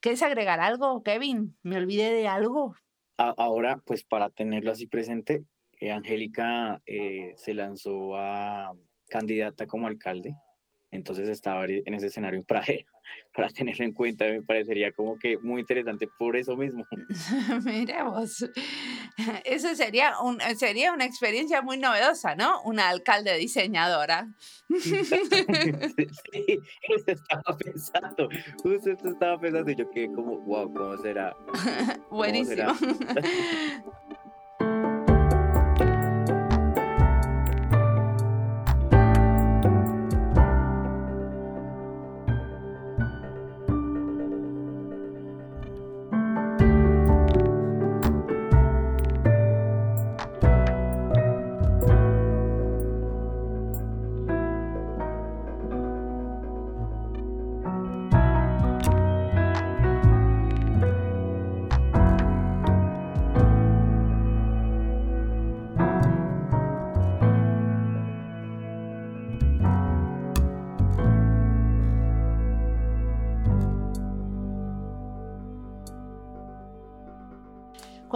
¿Quieres agregar algo, Kevin? ¿Me olvidé de algo? ahora, pues para tenerlo así presente, eh, Angélica eh, se lanzó a candidata como alcalde, entonces estaba en ese escenario para, para tenerlo en cuenta, me parecería como que muy interesante por eso mismo. Mira vos, eso sería, un, sería una experiencia muy novedosa, ¿no? Una alcalde diseñadora. sí, eso estaba pensando, justo eso estaba pensando y yo que como, wow, ¿cómo será? Buenísimo.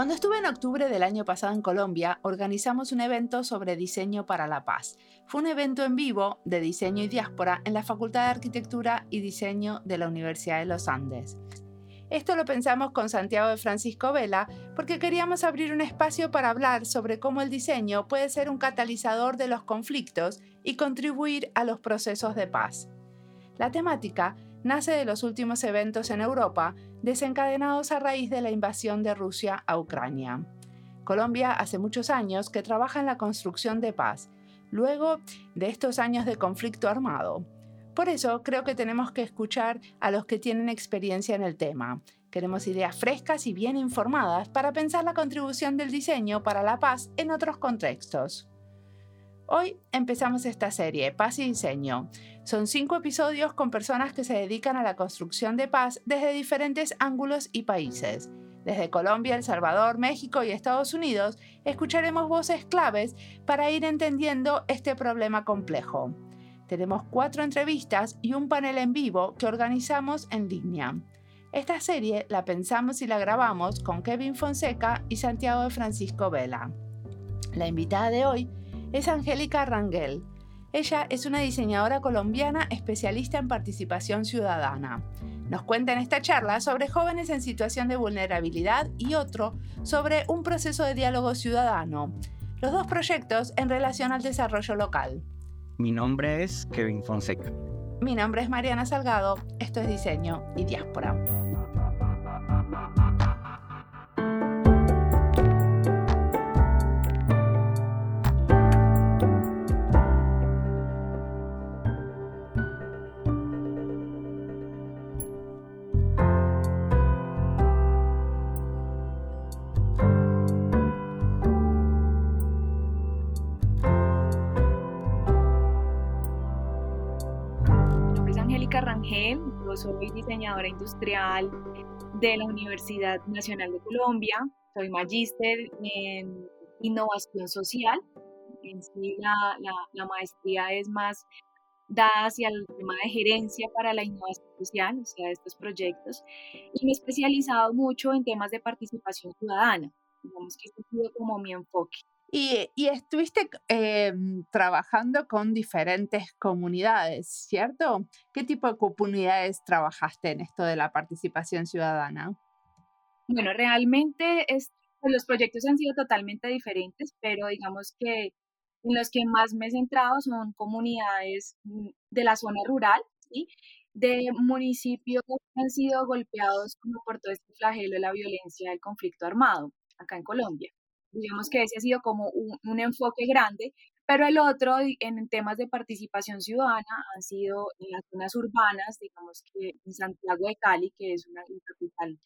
Cuando estuve en octubre del año pasado en Colombia, organizamos un evento sobre diseño para la paz. Fue un evento en vivo de diseño y diáspora en la Facultad de Arquitectura y Diseño de la Universidad de los Andes. Esto lo pensamos con Santiago de Francisco Vela porque queríamos abrir un espacio para hablar sobre cómo el diseño puede ser un catalizador de los conflictos y contribuir a los procesos de paz. La temática nace de los últimos eventos en Europa desencadenados a raíz de la invasión de Rusia a Ucrania. Colombia hace muchos años que trabaja en la construcción de paz, luego de estos años de conflicto armado. Por eso creo que tenemos que escuchar a los que tienen experiencia en el tema. Queremos ideas frescas y bien informadas para pensar la contribución del diseño para la paz en otros contextos. Hoy empezamos esta serie, Paz y Diseño. Son cinco episodios con personas que se dedican a la construcción de paz desde diferentes ángulos y países. Desde Colombia, El Salvador, México y Estados Unidos, escucharemos voces claves para ir entendiendo este problema complejo. Tenemos cuatro entrevistas y un panel en vivo que organizamos en línea. Esta serie la pensamos y la grabamos con Kevin Fonseca y Santiago de Francisco Vela. La invitada de hoy es Angélica Rangel. Ella es una diseñadora colombiana especialista en participación ciudadana. Nos cuenta en esta charla sobre jóvenes en situación de vulnerabilidad y otro sobre un proceso de diálogo ciudadano. Los dos proyectos en relación al desarrollo local. Mi nombre es Kevin Fonseca. Mi nombre es Mariana Salgado. Esto es Diseño y Diáspora. Soy diseñadora industrial de la Universidad Nacional de Colombia, soy magíster en innovación social, en sí la, la, maestría es más dada hacia el tema de gerencia para la innovación social, o sea, estos proyectos, y me he especializado mucho en temas de participación ciudadana, digamos que este ha sido como mi enfoque. Y, estuviste em, trabajando con diferentes comunidades, ¿cierto? ¿Qué tipo de comunidades trabajaste en esto de la participación ciudadana? Bueno, realmente es, pues, los proyectos han sido totalmente diferentes, pero digamos que en los que más me he centrado son comunidades mm, de la zona rural, ¿sí? de municipios que han sido golpeados como por todo este flagelo de la violencia del conflicto armado acá en Colombia digamos que ese ha sido como un, enfoque grande, pero el otro en temas de participación ciudadana han sido en las zonas urbanas, digamos que en Santiago de Cali, que es una capital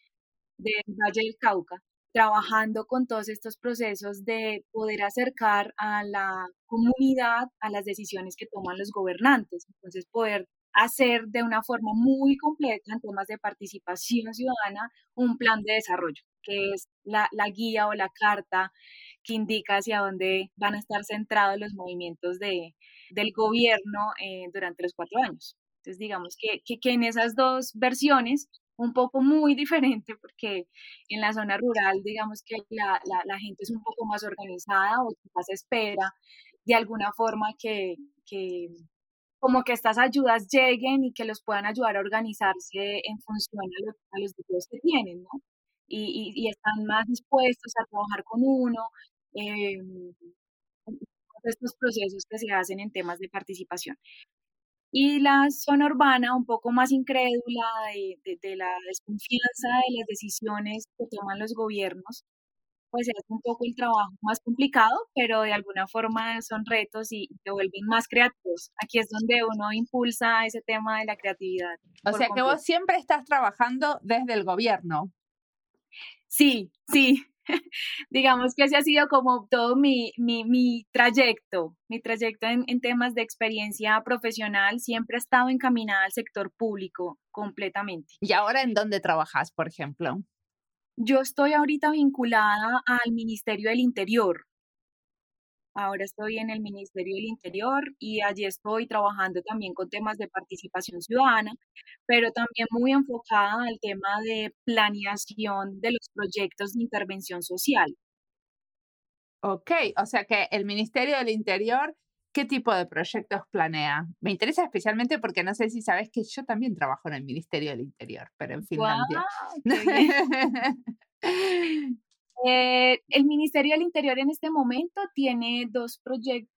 del Valle del Cauca, trabajando con todos estos procesos de poder acercar a la comunidad a las decisiones que toman los gobernantes, entonces poder hacer de una forma muy completa en temas de participación ciudadana un plan de desarrollo que es la, guía o la carta que indica hacia dónde van a estar centrados los movimientos de, del gobierno eh, durante los cuatro años. Entonces, digamos que, que, en esas dos versiones un poco muy diferente porque en la zona rural, digamos que la, la, gente es un poco más organizada o quizás espera de alguna forma que, que, como que estas ayudas lleguen y que los puedan ayudar a organizarse en función a los, a los deseos que tienen, ¿no? Y, y, están más dispuestos a trabajar con uno, eh, estos procesos que se hacen en temas de participación. Y la zona urbana, un poco más incrédula de, de, la desconfianza de las decisiones que toman los gobiernos, pues es un poco el trabajo más complicado, pero de alguna forma son retos y te vuelven más creativos. Aquí es donde uno impulsa ese tema de la creatividad. O sea que vos siempre estás trabajando desde el gobierno. Sí, sí. digamos que ese ha sido como todo mi, mi, mi trayecto, mi trayecto en, en, temas de experiencia profesional siempre ha estado encaminada al sector público completamente. ¿Y ahora en dónde trabajas, por ejemplo? Yo estoy ahorita vinculada al Ministerio del Interior. Ahora estoy en el Ministerio del Interior y allí estoy trabajando también con temas de participación ciudadana, pero también muy enfocada al tema de planeación de los proyectos de intervención social. Ok, o sea que el Ministerio del Interior, ¿qué tipo de proyectos planea? Me interesa especialmente porque no sé si sabes que yo también trabajo en el Ministerio del Interior, pero en Finlandia. Eh, el Ministerio del Interior en este momento tiene dos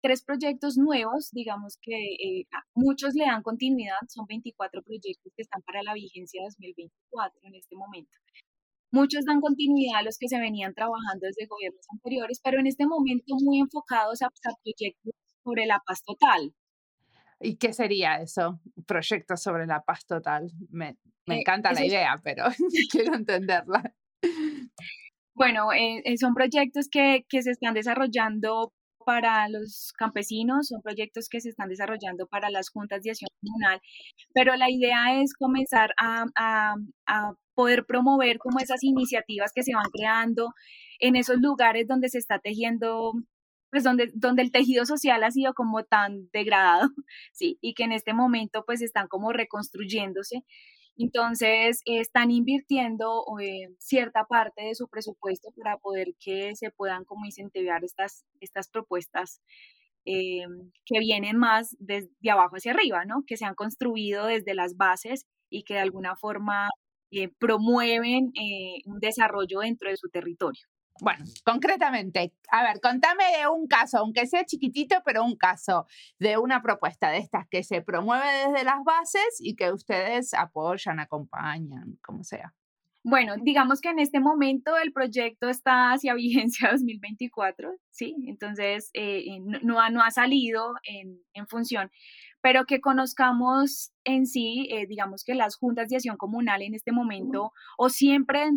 tres proyectos nuevos, digamos que eh, muchos le dan continuidad, son 24 proyectos que están para la vigencia 2024 en este momento. Muchos dan continuidad a los que se venían trabajando desde gobiernos anteriores, pero en este momento muy enfocados a, proyectos sobre la paz total. ¿Y qué sería eso? Proyectos sobre la paz total. Me, me eh, encanta la idea, pero quiero entenderla. Bueno, eh, eh, son proyectos que, que se están desarrollando para los campesinos, son proyectos que se están desarrollando para las juntas de acción comunal, pero la idea es comenzar a, a, a, poder promover como esas iniciativas que se van creando en esos lugares donde se está tejiendo, pues donde, donde el tejido social ha sido como tan degradado, sí, y que en este momento pues están como reconstruyéndose entonces, están invirtiendo eh, cierta parte de su presupuesto para poder que se puedan como incentivar estas, estas propuestas eh, que vienen más desde abajo hacia arriba, ¿no? Que se han construido desde las bases y que de alguna forma eh, promueven un desarrollo dentro de su territorio. Bueno, concretamente, a ver, contame de un caso, aunque sea chiquitito, pero un caso de una propuesta de estas que se promueve desde las bases y que ustedes apoyan, acompañan, como sea. Bueno, digamos que en este momento el proyecto está hacia vigencia 2024, ¿sí? Entonces, eh, no, ha, no ha salido en, en, función, pero que conozcamos en sí, eh, digamos que las juntas de acción comunal en este momento, o siempre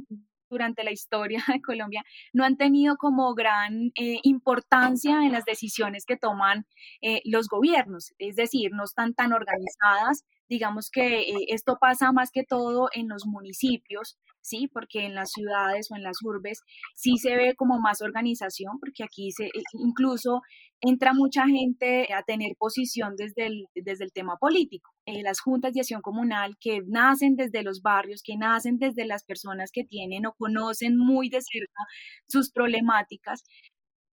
durante la historia de Colombia no han tenido como gran eh, importancia en las decisiones que toman eh, los gobiernos, es decir, no están tan organizadas. Digamos que eh, esto pasa más que todo en los municipios, ¿sí? Porque en las ciudades o en las urbes sí se ve como más organización, porque aquí se, incluso entra mucha gente a tener posición desde el, desde el tema político. Eh, las juntas de acción comunal que nacen desde los barrios, que nacen desde las personas que tienen o conocen muy de cerca sus problemáticas,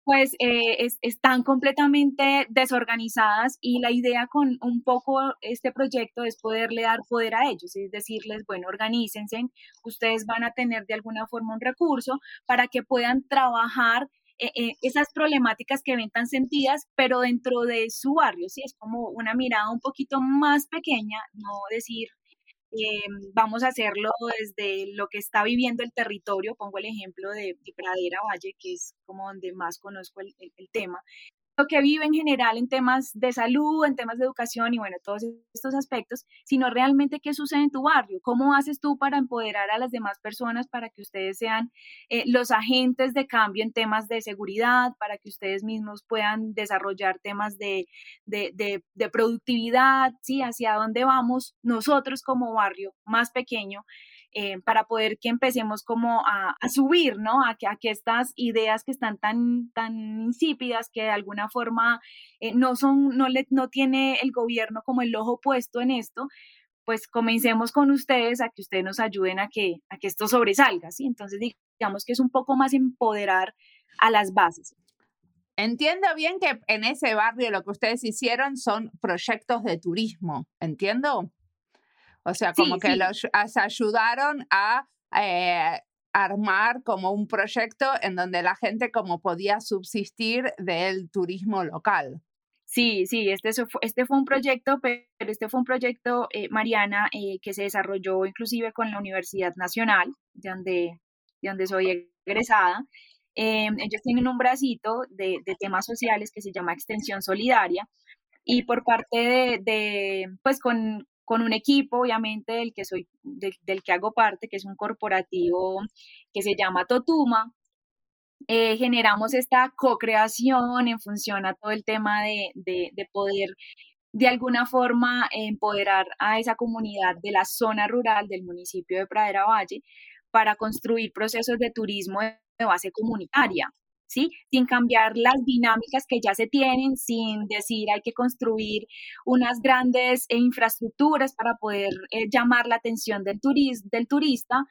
pues eh, están completamente desorganizadas y la idea con un poco este proyecto es poderle dar poder a ellos, es decirles, bueno, organícense, ustedes van a tener de alguna forma un recurso para que puedan trabajar eh, eh, esas problemáticas que ven tan sentidas, pero dentro de su barrio, ¿sí? Es como una mirada un poquito más pequeña, no decir, eh, vamos a hacerlo desde lo que está viviendo el territorio. Pongo el ejemplo de, Pradera Valle, que es como donde más conozco el, el tema que vive en general en temas de salud, en temas de educación y bueno, todos estos aspectos, sino realmente qué sucede en tu barrio, cómo haces tú para empoderar a las demás personas para que ustedes sean eh, los agentes de cambio en temas de seguridad, para que ustedes mismos puedan desarrollar temas de, de, de, de productividad, ¿sí? Hacia dónde vamos nosotros como barrio más pequeño eh, para poder que empecemos como a, subir, ¿no? A que, a que, estas ideas que están tan, tan insípidas, que de alguna forma eh, no son, no, le, no tiene el gobierno como el ojo puesto en esto, pues comencemos con ustedes a que ustedes nos ayuden a que, a que esto sobresalga, ¿sí? Entonces digamos que es un poco más empoderar a las bases. Entiendo bien que en ese barrio lo que ustedes hicieron son proyectos de turismo, ¿entiendo? O sea, como que los ayudaron a eh, armar como un proyecto en donde la gente como podía subsistir del turismo local. Sí, sí, este, fue, este fue un proyecto, pero este fue un proyecto, eh, Mariana, eh, que se desarrolló inclusive con la Universidad Nacional, de donde, de donde soy egresada. Em, ellos tienen un bracito de, de, temas sociales que se llama Extensión Solidaria y por parte de, de pues con, con un equipo, obviamente, del que soy, del, que hago parte, que es un corporativo que se llama Totuma. Eh, generamos esta co-creación en función a todo el tema de, de, poder de alguna forma empoderar a esa comunidad de la zona rural del municipio de Pradera Valle para construir procesos de turismo de base comunitaria. ¿Sí? Sin cambiar las dinámicas que ya se tienen, sin decir hay que construir unas grandes eh, infraestructuras para poder eh, llamar la atención del, del turista,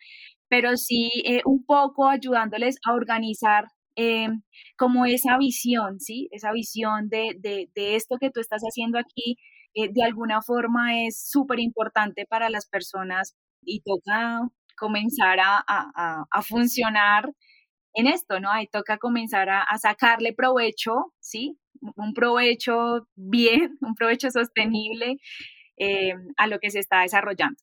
pero sí eh, un poco ayudándoles a organizar como esa visión, ¿sí? Esa visión de, de, esto que tú estás haciendo aquí, de alguna forma es súper importante para las personas y toca comenzar a, a, a funcionar en esto, ¿no? Ahí toca comenzar a, sacarle provecho, ¿sí? Un provecho bien, un provecho sostenible eh, a lo que se está desarrollando.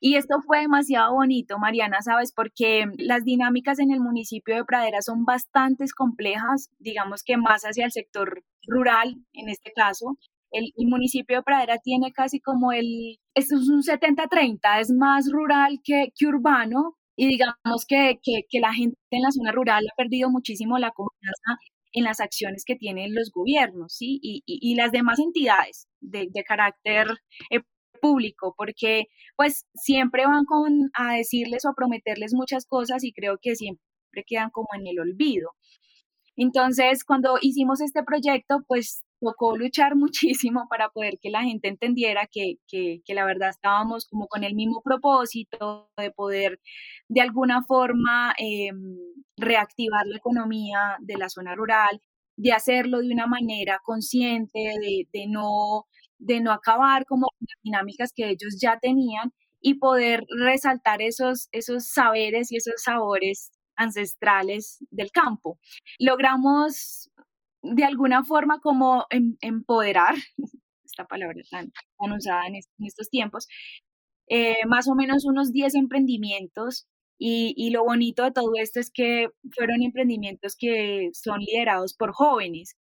Y esto fue demasiado bonito, Mariana, ¿sabes? Porque las dinámicas en el municipio de Pradera son bastante complejas, digamos que más hacia el sector rural, en este caso. El, municipio de Pradera tiene casi como el, es un 70-30, es más rural que, que urbano, y digamos que, que, la gente en la zona rural ha perdido muchísimo la confianza en las acciones que tienen los gobiernos ¿sí? y, y, las demás entidades de, carácter eh, público, porque pues siempre van a decirles o a prometerles muchas cosas y creo que siempre quedan como en el olvido. Entonces, cuando hicimos este proyecto, pues tocó luchar muchísimo para poder que la gente entendiera que, que, que, la verdad estábamos como con el mismo propósito de poder de alguna forma eh, reactivar la economía de la zona rural, de hacerlo de una manera consciente, de, de no, de no acabar como las dinámicas que ellos ya tenían y poder resaltar esos, esos saberes y esos sabores ancestrales del campo. Logramos de alguna forma como em, empoderar, esta palabra tan, usada en, estos tiempos, eh, más o menos unos 10 emprendimientos y, y, lo bonito de todo esto es que fueron emprendimientos que son liderados por jóvenes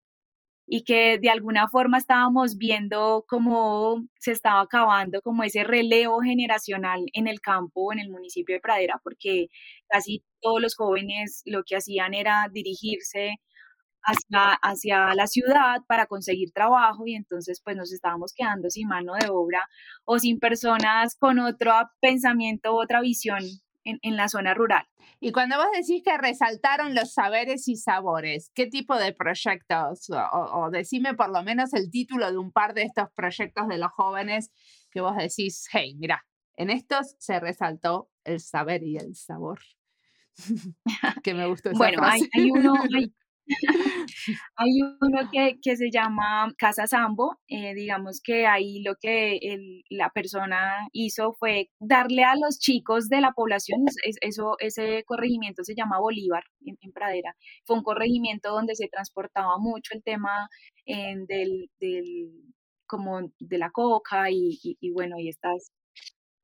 y que de alguna forma estábamos viendo cómo se estaba acabando como ese relevo generacional en el campo, en el municipio de Pradera, porque casi todos los jóvenes lo que hacían era dirigirse hacia, hacia la ciudad para conseguir trabajo y entonces pues nos estábamos quedando sin mano de obra o sin personas con otro pensamiento, otra visión en, en, la zona rural. Y cuando vos decís que resaltaron los saberes y sabores, ¿qué tipo de proyectos? O, o, decime por lo menos el título de un par de estos proyectos de los jóvenes que vos decís, hey, mira, en estos se resaltó el saber y el sabor. que me gustó esa Bueno, frase. Hay, hay, uno, hay, Hay uno que, que, se llama Casa Sambo, eh, digamos que ahí lo que la persona hizo fue darle a los chicos de la población, eso, ese corregimiento se llama Bolívar en, Pradera, fue un corregimiento donde se transportaba mucho el tema eh, del, del, como de la coca y, y, bueno, y estas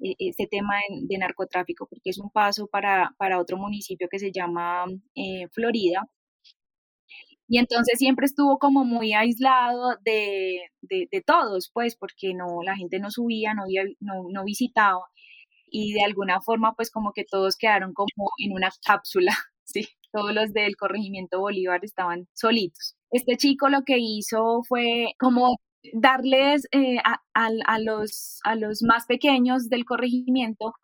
e, este tema de, narcotráfico, porque es un paso para, para otro municipio que se llama eh, Florida, y entonces siempre estuvo como muy aislado de, de, todos, pues, porque no, la gente no subía, no, no, visitaba y de alguna forma pues como que todos quedaron como en una cápsula, ¿sí? Todos los del corregimiento Bolívar estaban solitos. Este chico lo que hizo fue como darles eh, a, a, los, a los más pequeños del corregimiento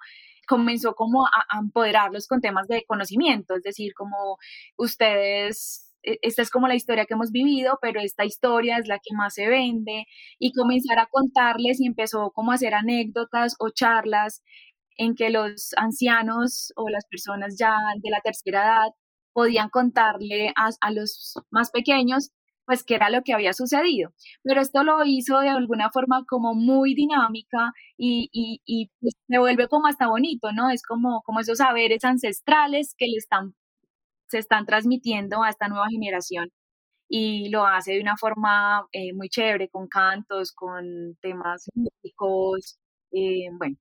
comenzó como a, a empoderarlos con temas de conocimiento, es decir, como ustedes esta es como la historia que hemos vivido, pero esta historia es la que más se vende y comenzar a contarles y empezó como a hacer anécdotas o charlas en que los ancianos o las personas ya de la tercera edad podían contarle a, los más pequeños pues qué era lo que había sucedido. Pero esto lo hizo de alguna forma como muy dinámica y, y, y pues, me vuelve como hasta bonito, ¿no? Es como, como esos saberes ancestrales que le están se están transmitiendo a esta nueva generación y lo hace de una forma eh, muy chévere, con cantos, con temas músicos, eh, bueno,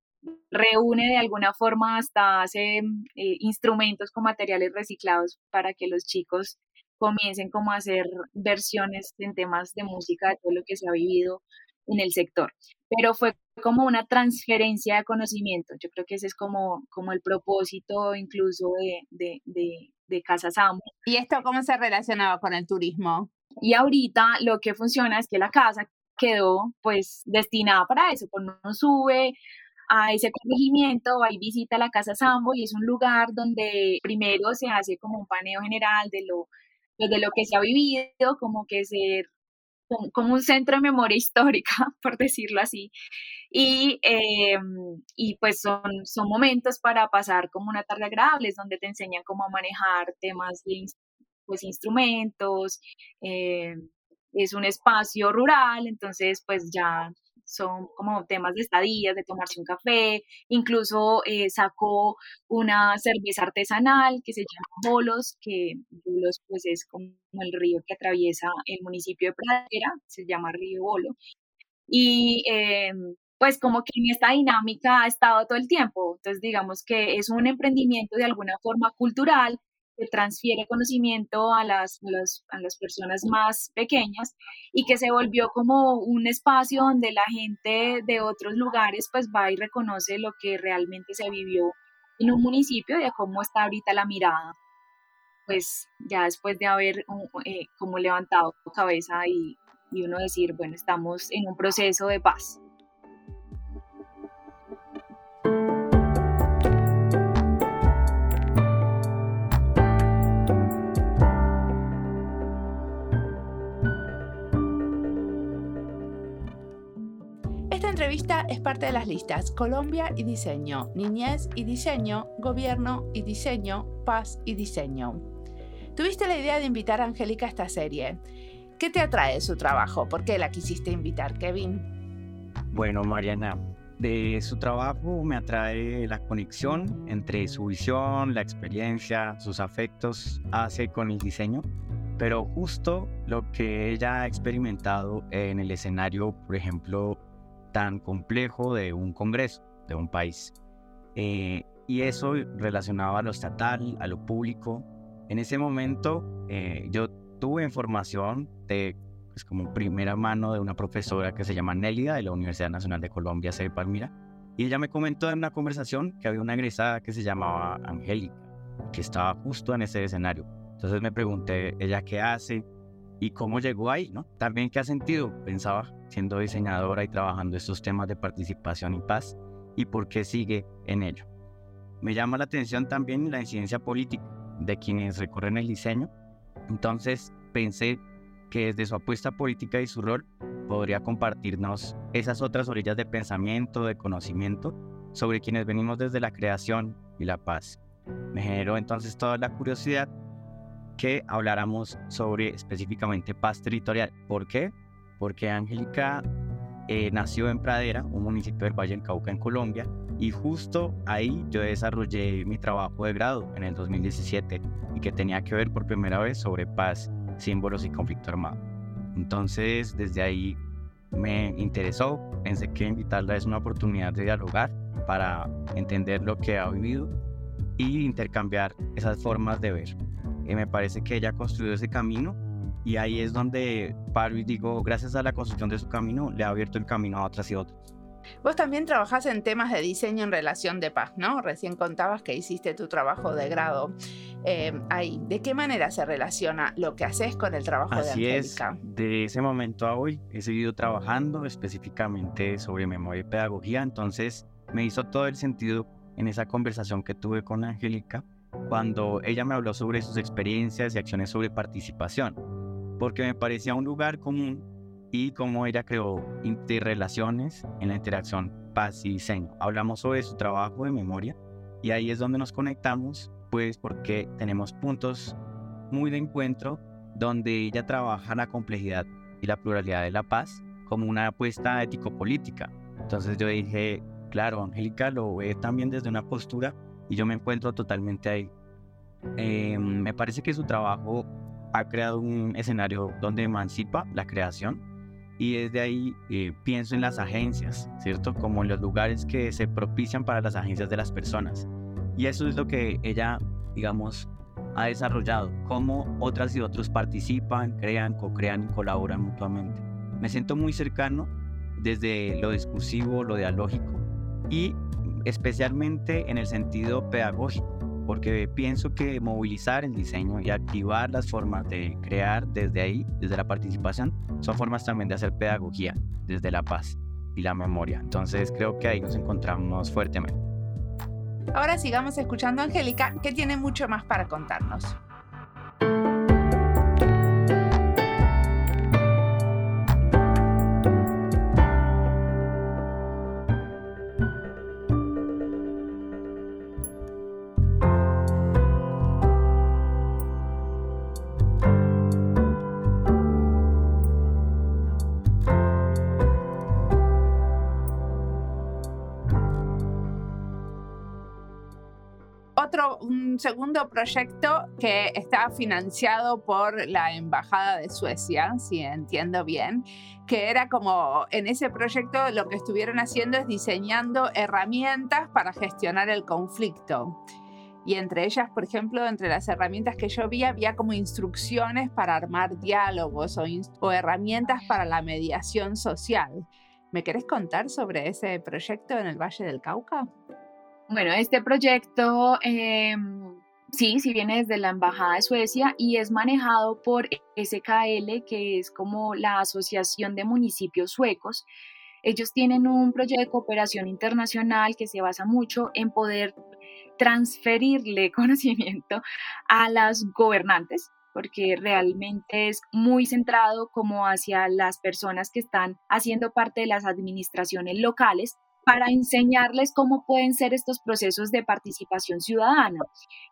reúne de alguna forma hasta hace eh, instrumentos con materiales reciclados para que los chicos comiencen como a hacer versiones en temas de música de todo lo que se ha vivido en el sector. Pero fue como una transferencia de conocimiento. Yo creo que ese es como, como el propósito incluso de, de Casa Sambo. ¿Y esto cómo se relacionaba con el turismo? Y ahorita lo que funciona es que la casa quedó pues destinada para eso, cuando uno sube a ese corregimiento, ahí visita la Casa Sambo y es un lugar donde primero se hace como un paneo general de lo, pues, de lo que se ha vivido, como que ser como un centro de memoria histórica, por decirlo así. Y, em, y pues son, son momentos para pasar como una tarde agradable, donde te enseñan cómo manejar temas de pues, instrumentos. Em, es un espacio rural, entonces pues ya son como temas de estadías, de tomarse un café, incluso eh, sacó una cerveza artesanal que se llama Bolos, que Bolos pues es como el río que atraviesa el municipio de Pradera, se llama Río Bolo, y em, pues como que en esta dinámica ha estado todo el tiempo, entonces digamos que es un emprendimiento de alguna forma cultural, que transfiere conocimiento a las, a las personas más pequeñas y que se volvió como un espacio donde la gente de otros lugares pues va y reconoce lo que realmente se vivió en un municipio y de cómo está ahorita la mirada pues ya después de haber eh, como levantado cabeza y, y uno decir, bueno, estamos en un proceso de paz. Es parte de las listas Colombia y Diseño, Niñez y Diseño, Gobierno y Diseño, Paz y Diseño. Tuviste la idea de invitar a Angélica a esta serie. ¿Qué te atrae de su trabajo? ¿Por qué la quisiste invitar, Kevin? Bueno, Mariana, de su trabajo me atrae la conexión entre su visión, la experiencia, sus afectos hace con el diseño, pero justo lo que ella ha experimentado en el escenario, por ejemplo, tan complejo de un Congreso, de un país. Eh, y eso relacionaba a lo estatal, a lo público. En ese momento eh, yo tuve información de, pues, como primera mano de una profesora que se llama Nélida de la Universidad Nacional de Colombia, sede Palmira, y ella me comentó en una conversación que había una egresada que se llamaba Angélica, que estaba justo en ese escenario. Entonces me pregunté, ¿ella qué hace? Y cómo llegó ahí, ¿no? También qué ha sentido, pensaba, siendo diseñadora y trabajando estos temas de participación y paz, y por qué sigue en ello. Me llama la atención también la incidencia política de quienes recorren el diseño, entonces pensé que desde su apuesta política y su rol podría compartirnos esas otras orillas de pensamiento, de conocimiento sobre quienes venimos desde la creación y la paz. Me generó entonces toda la curiosidad que habláramos sobre específicamente paz territorial. ¿Por qué? Porque Angélica eh, nació en Pradera, un municipio del Valle del Cauca en Colombia, y justo ahí yo desarrollé mi trabajo de grado en el 2017 y que tenía que ver por primera vez sobre paz, símbolos y conflicto armado. Entonces, desde ahí me interesó, pensé que invitarla es una oportunidad de dialogar para entender lo que ha vivido y intercambiar esas formas de ver. Y me parece que ella construyó ese camino y ahí es donde paro y digo, gracias a la construcción de su camino, le ha abierto el camino a otras y otras. Vos también trabajás en temas de diseño en relación de paz, ¿no? Recién contabas que hiciste tu trabajo de grado eh, ahí. ¿De qué manera se relaciona lo que haces con el trabajo de Angélica? Así es, de ese momento a hoy he seguido trabajando específicamente sobre memoria y pedagogía, entonces me hizo todo el sentido en esa conversación que tuve con Angélica cuando ella me habló sobre sus experiencias y acciones sobre participación, porque me parecía un lugar común y cómo ella creó interrelaciones en la interacción paz y diseño. Hablamos sobre su trabajo de memoria y ahí es donde nos conectamos, pues porque tenemos puntos muy de encuentro donde ella trabaja la complejidad y la pluralidad de la paz como una apuesta ético-política. Entonces yo dije, claro, Angélica lo ve también desde una postura y yo me encuentro totalmente ahí. Eh, me parece que su trabajo ha creado un escenario donde emancipa la creación y desde ahí eh, pienso en las agencias, ¿cierto? Como en los lugares que se propician para las agencias de las personas. Y eso es lo que ella, digamos, ha desarrollado, cómo otras y otros participan, crean, co-crean y colaboran mutuamente. Me siento muy cercano desde lo discursivo, lo dialógico y especialmente en el sentido pedagógico, porque pienso que movilizar el diseño y activar las formas de crear desde ahí, desde la participación, son formas también de hacer pedagogía desde la paz y la memoria. Entonces creo que ahí nos encontramos fuertemente. Ahora sigamos escuchando a Angélica, que tiene mucho más para contarnos. Segundo proyecto que está financiado por la Embajada de Suecia, si entiendo bien, que era como en ese proyecto lo que estuvieron haciendo es diseñando herramientas para gestionar el conflicto. Y entre ellas, por ejemplo, entre las herramientas que yo vi, había como instrucciones para armar diálogos o, o herramientas para la mediación social. ¿Me querés contar sobre ese proyecto en el Valle del Cauca? Bueno, este proyecto em, sí, sí viene desde la Embajada de Suecia y es manejado por SKL, que es como la Asociación de Municipios Suecos. Ellos tienen un proyecto de cooperación internacional que se basa mucho en poder transferirle conocimiento a las gobernantes, porque realmente es muy centrado como hacia las personas que están haciendo parte de las administraciones locales para enseñarles cómo pueden ser estos procesos de participación ciudadana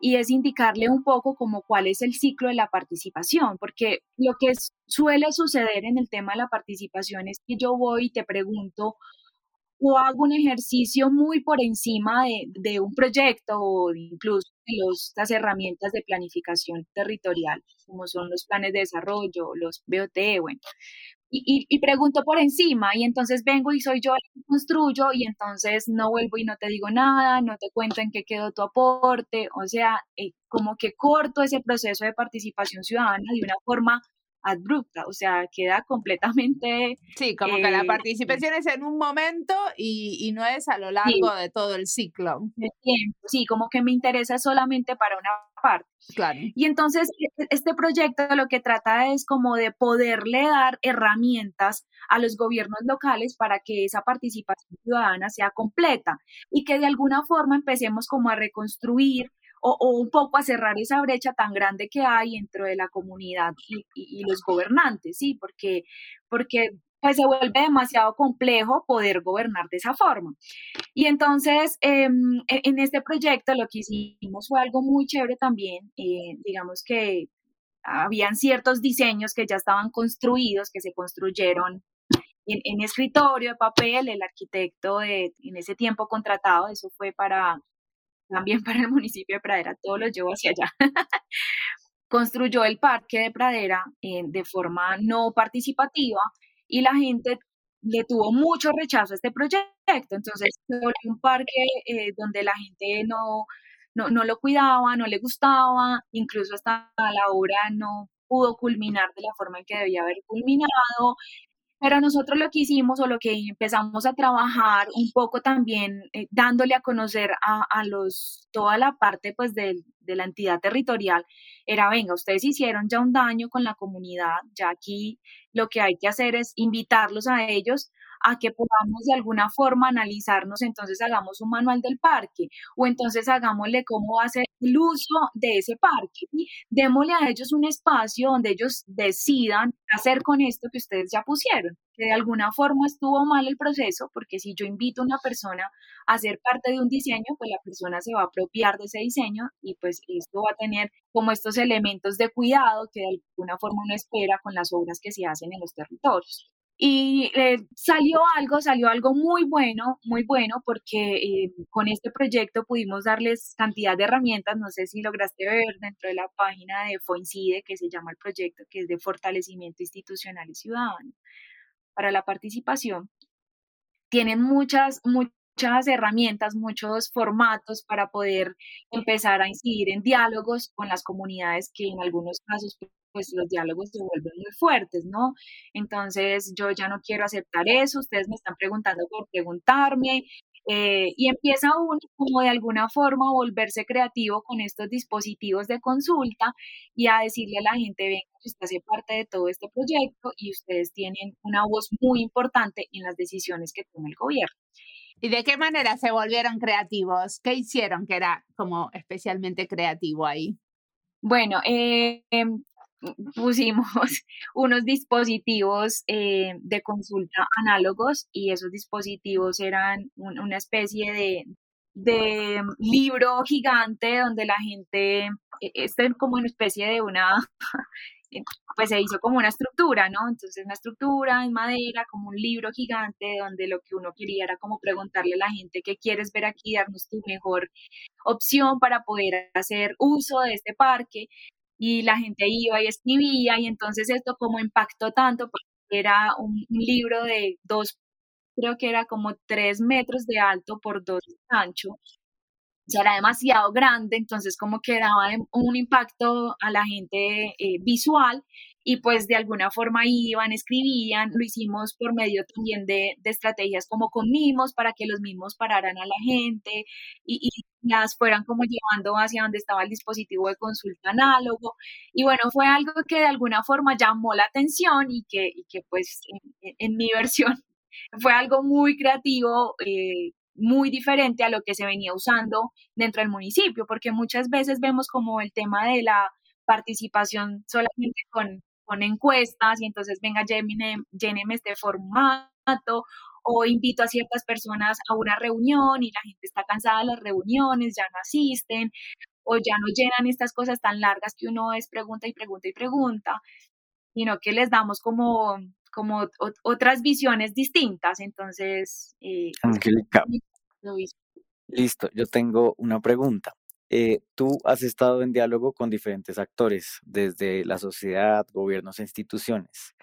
y es indicarle un poco como cuál es el ciclo de la participación, porque lo que suele suceder en el tema de la participación es que yo voy y te pregunto o hago un ejercicio muy por encima de, un proyecto o incluso de las herramientas de planificación territorial, como son los planes de desarrollo, los BOT, bueno, y, pregunto por encima y entonces vengo y soy yo la que construyo y entonces no vuelvo y no te digo nada, no te cuento en qué quedó tu aporte, o sea, eh, como que corto ese proceso de participación ciudadana de una forma abrupta, o sea, queda completamente... Sí, como que la eh, participación es en un momento y, no es a lo largo de todo el ciclo. sí, como que me interesa solamente para una parte. Claro. Y entonces e, e, este proyecto lo que trata es como de poderle dar herramientas a los gobiernos locales para que esa participación ciudadana sea completa y que de alguna forma empecemos como a reconstruir o, un poco a cerrar esa brecha tan grande que hay dentro de la comunidad y, los gobernantes, ¿sí? Porque, porque pues se vuelve demasiado complejo poder gobernar de esa forma. Y entonces, em, e, en este proyecto lo que hicimos fue algo muy chévere también, eh, digamos que habían ciertos diseños que ya estaban construidos, que se construyeron en, en, escritorio de papel, el arquitecto de, en ese tiempo contratado, eso fue para también para el municipio de Pradera, todo lo llevo hacia allá. Construyó el parque de Pradera eh, de forma no participativa y la gente le tuvo mucho rechazo a este proyecto. Entonces, un parque eh, donde la gente no, no, no, lo cuidaba, no le gustaba, incluso hasta la obra no pudo culminar de la forma en que debía haber culminado. Pero nosotros lo que hicimos o lo que empezamos a trabajar un poco también eh, dándole a conocer a, a, los toda la parte pues de, de, la entidad territorial era venga ustedes hicieron ya un daño con la comunidad ya aquí lo que hay que hacer es invitarlos a ellos a que podamos de alguna forma analizarnos, entonces hagamos un manual del parque o entonces hagámosle cómo va a ser el uso de ese parque. Démosle a ellos un espacio donde ellos decidan hacer con esto que ustedes ya pusieron que de alguna forma estuvo mal el proceso, porque si yo invito a una persona a ser parte de un diseño, pues la persona se va a apropiar de ese diseño y pues esto va a tener como estos elementos de cuidado que de alguna forma uno espera con las obras que se hacen en los territorios. Y eh, salió algo, salió algo muy bueno, muy bueno, porque eh, con este proyecto pudimos darles cantidad de herramientas, no sé si lograste ver dentro de la página de FOINCIDE, que se llama el proyecto, que es de fortalecimiento institucional y ciudadano para la participación, tienen muchas, muchas herramientas, muchos formatos para poder empezar a incidir en diálogos con las comunidades que en algunos casos pues los diálogos se vuelven muy fuertes, ¿no? Entonces yo ya no quiero aceptar eso, ustedes me están preguntando por preguntarme, eh, y empieza uno como de alguna forma a volverse creativo con estos dispositivos de consulta y a decirle a la gente, venga, usted hace parte de todo este proyecto y ustedes tienen una voz muy importante en las decisiones que toma el gobierno. ¿Y de qué manera se volvieron creativos? ¿Qué hicieron que era como especialmente creativo ahí? Bueno, eh, pusimos unos dispositivos eh, de consulta análogos y esos dispositivos eran una especie de, de libro gigante donde la gente, este como una especie de una, pues se hizo como una estructura, ¿no? Entonces una estructura en madera, como un libro gigante donde lo que uno quería era como preguntarle a la gente qué quieres ver aquí, darnos tu mejor opción para poder hacer uso de este parque y la gente iba y escribía y entonces esto como impactó tanto porque era un, libro de dos, creo que era como tres metros de alto por dos de ancho, ya era demasiado grande, entonces como que daba un impacto a la gente eh, visual y pues de alguna forma iban, escribían, lo hicimos por medio también de, estrategias como con mimos para que los mismos pararan a la gente y, las fueran como llevando hacia donde estaba el dispositivo de consulta análogo. Y bueno, fue algo que de alguna forma llamó la atención y que, que pues en, mi versión fue algo muy creativo. Eh, muy diferente a lo que se venía usando dentro del municipio, porque muchas veces vemos como el tema de la participación solamente con, con encuestas y entonces venga, lléneme este formato o invito a ciertas personas a una reunión y la gente está cansada de las reuniones, ya no asisten o ya no llenan estas cosas tan largas que uno es pregunta y pregunta y pregunta, sino que les damos como, como otras visiones distintas. Entonces, eh, Angélica, listo, yo tengo una pregunta. Eh, tú has estado en diálogo con diferentes actores, desde la sociedad, gobiernos e instituciones.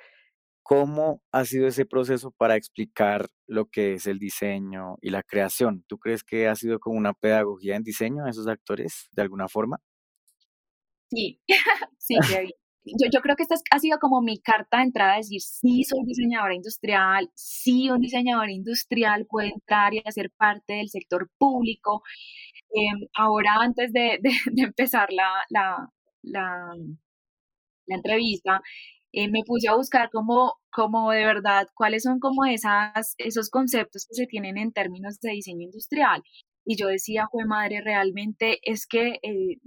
¿Cómo ha sido ese proceso para explicar lo que es el diseño y la creación? ¿Tú crees que ha sido como una pedagogía en diseño a esos actores de alguna forma? Sí, sí, yo, creo que esta ha sido como mi carta de entrada, decir, sí, soy diseñadora industrial, sí, un diseñador industrial puede entrar y hacer parte del sector público, Em, ahora, antes de, empezar la, la, la, entrevista, eh, me puse a buscar como, como de verdad cuáles son como esas, esos conceptos que se tienen en términos de diseño industrial. Y yo decía, fue madre, realmente es que eh,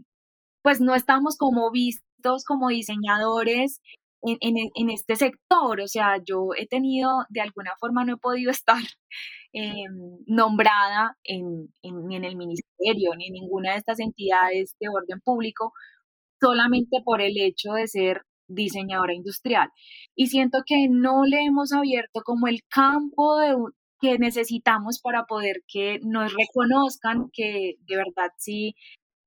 pues no estamos como vistos como diseñadores en, en, este sector. O sea, yo he tenido, de alguna forma no he podido estar eh, nombrada en, ni en el ministerio ni en ninguna de estas entidades de orden público solamente por el hecho de ser diseñadora industrial. Y siento que no le hemos abierto como el campo de, que necesitamos para poder que nos reconozcan que de verdad sí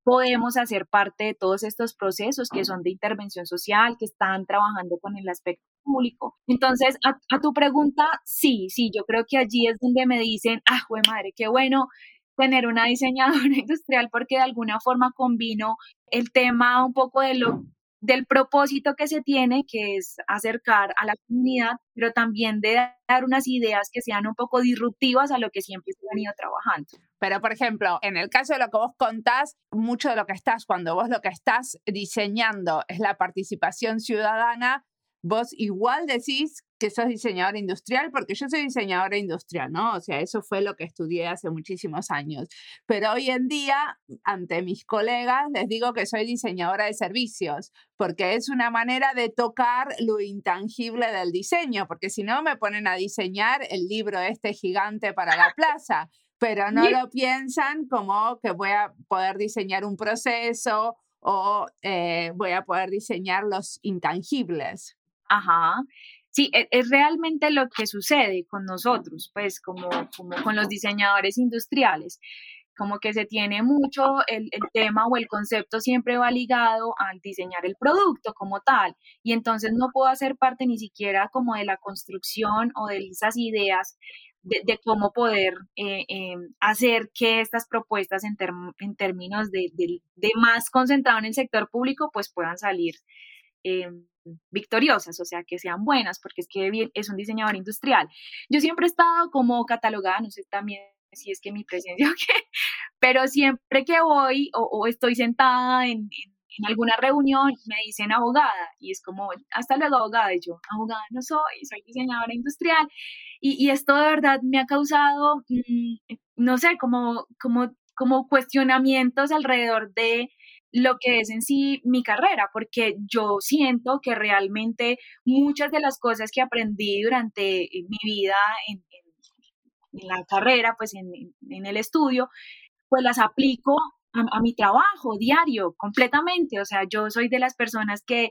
podemos hacer parte de todos estos procesos que son de intervención social, que están trabajando con el aspecto público. Entonces, a, tu pregunta, sí, sí, yo creo que allí es donde me dicen, ah, güey, madre, qué bueno tener una diseñadora industrial porque de alguna forma combino el tema un poco de lo del propósito que se tiene, que es acercar a la comunidad, pero también de dar unas ideas que sean un poco disruptivas a lo que siempre se ha venido trabajando. Pero, por ejemplo, en el caso de lo que vos contás, mucho de lo que estás, cuando vos lo que estás diseñando es la participación ciudadana, vos igual decís que sos diseñadora industrial, porque yo soy diseñadora industrial, ¿no? O sea, eso fue lo que estudié hace muchísimos años. Pero hoy en día, ante mis colegas, les digo que soy diseñadora de servicios, porque es una manera de tocar lo intangible del diseño, porque si no me ponen a diseñar el libro este gigante para la plaza, pero no lo piensan como que voy a poder diseñar un proceso o eh, voy a poder diseñar los intangibles. Ajá. Sí, e, es, realmente lo que sucede con nosotros, pues como, como con los diseñadores industriales como que se tiene mucho el, el, tema o el concepto siempre va ligado al diseñar el producto como tal y entonces no puedo hacer parte ni siquiera como de la construcción o de esas ideas de, cómo poder eh, eh, hacer que estas propuestas en, en términos de, de, más concentrado en el sector público pues puedan salir eh, victoriosas, o sea, que sean buenas, porque es que es un diseñador industrial. Yo siempre he estado como catalogada, no sé también si es que mi presencia o qué, pero siempre que voy o, estoy sentada en, en, alguna reunión me dicen abogada y es como, hasta luego abogada, y yo, abogada no soy, soy diseñadora industrial y, y esto de verdad me ha causado, mm, no sé, como, como, como cuestionamientos alrededor de lo que es en sí mi carrera, porque yo siento que realmente muchas de las cosas que aprendí durante mi vida en, la carrera, pues en, el estudio, pues las aplico a, mi trabajo diario completamente. O sea, yo soy de las personas que,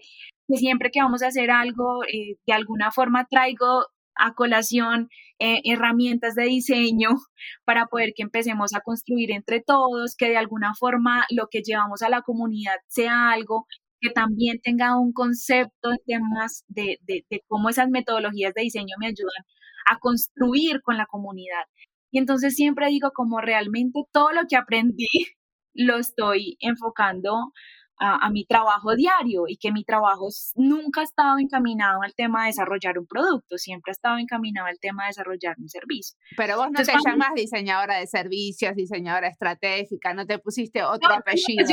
que siempre que vamos a hacer algo, eh, de alguna forma traigo a colación eh, herramientas de diseño para poder que empecemos a construir entre todos, que de alguna forma lo que llevamos a la comunidad sea algo que también tenga un concepto en temas de, de, de cómo esas metodologías de diseño me ayudan a construir con la comunidad. Y entonces siempre digo como realmente todo lo que aprendí lo estoy enfocando a, mi trabajo diario y que mi trabajo nunca ha estado encaminado al tema de desarrollar un producto, siempre ha estado encaminado al tema de desarrollar un servicio. Pero vos no te llamas diseñadora de servicios, diseñadora estratégica, no te pusiste otro apellido.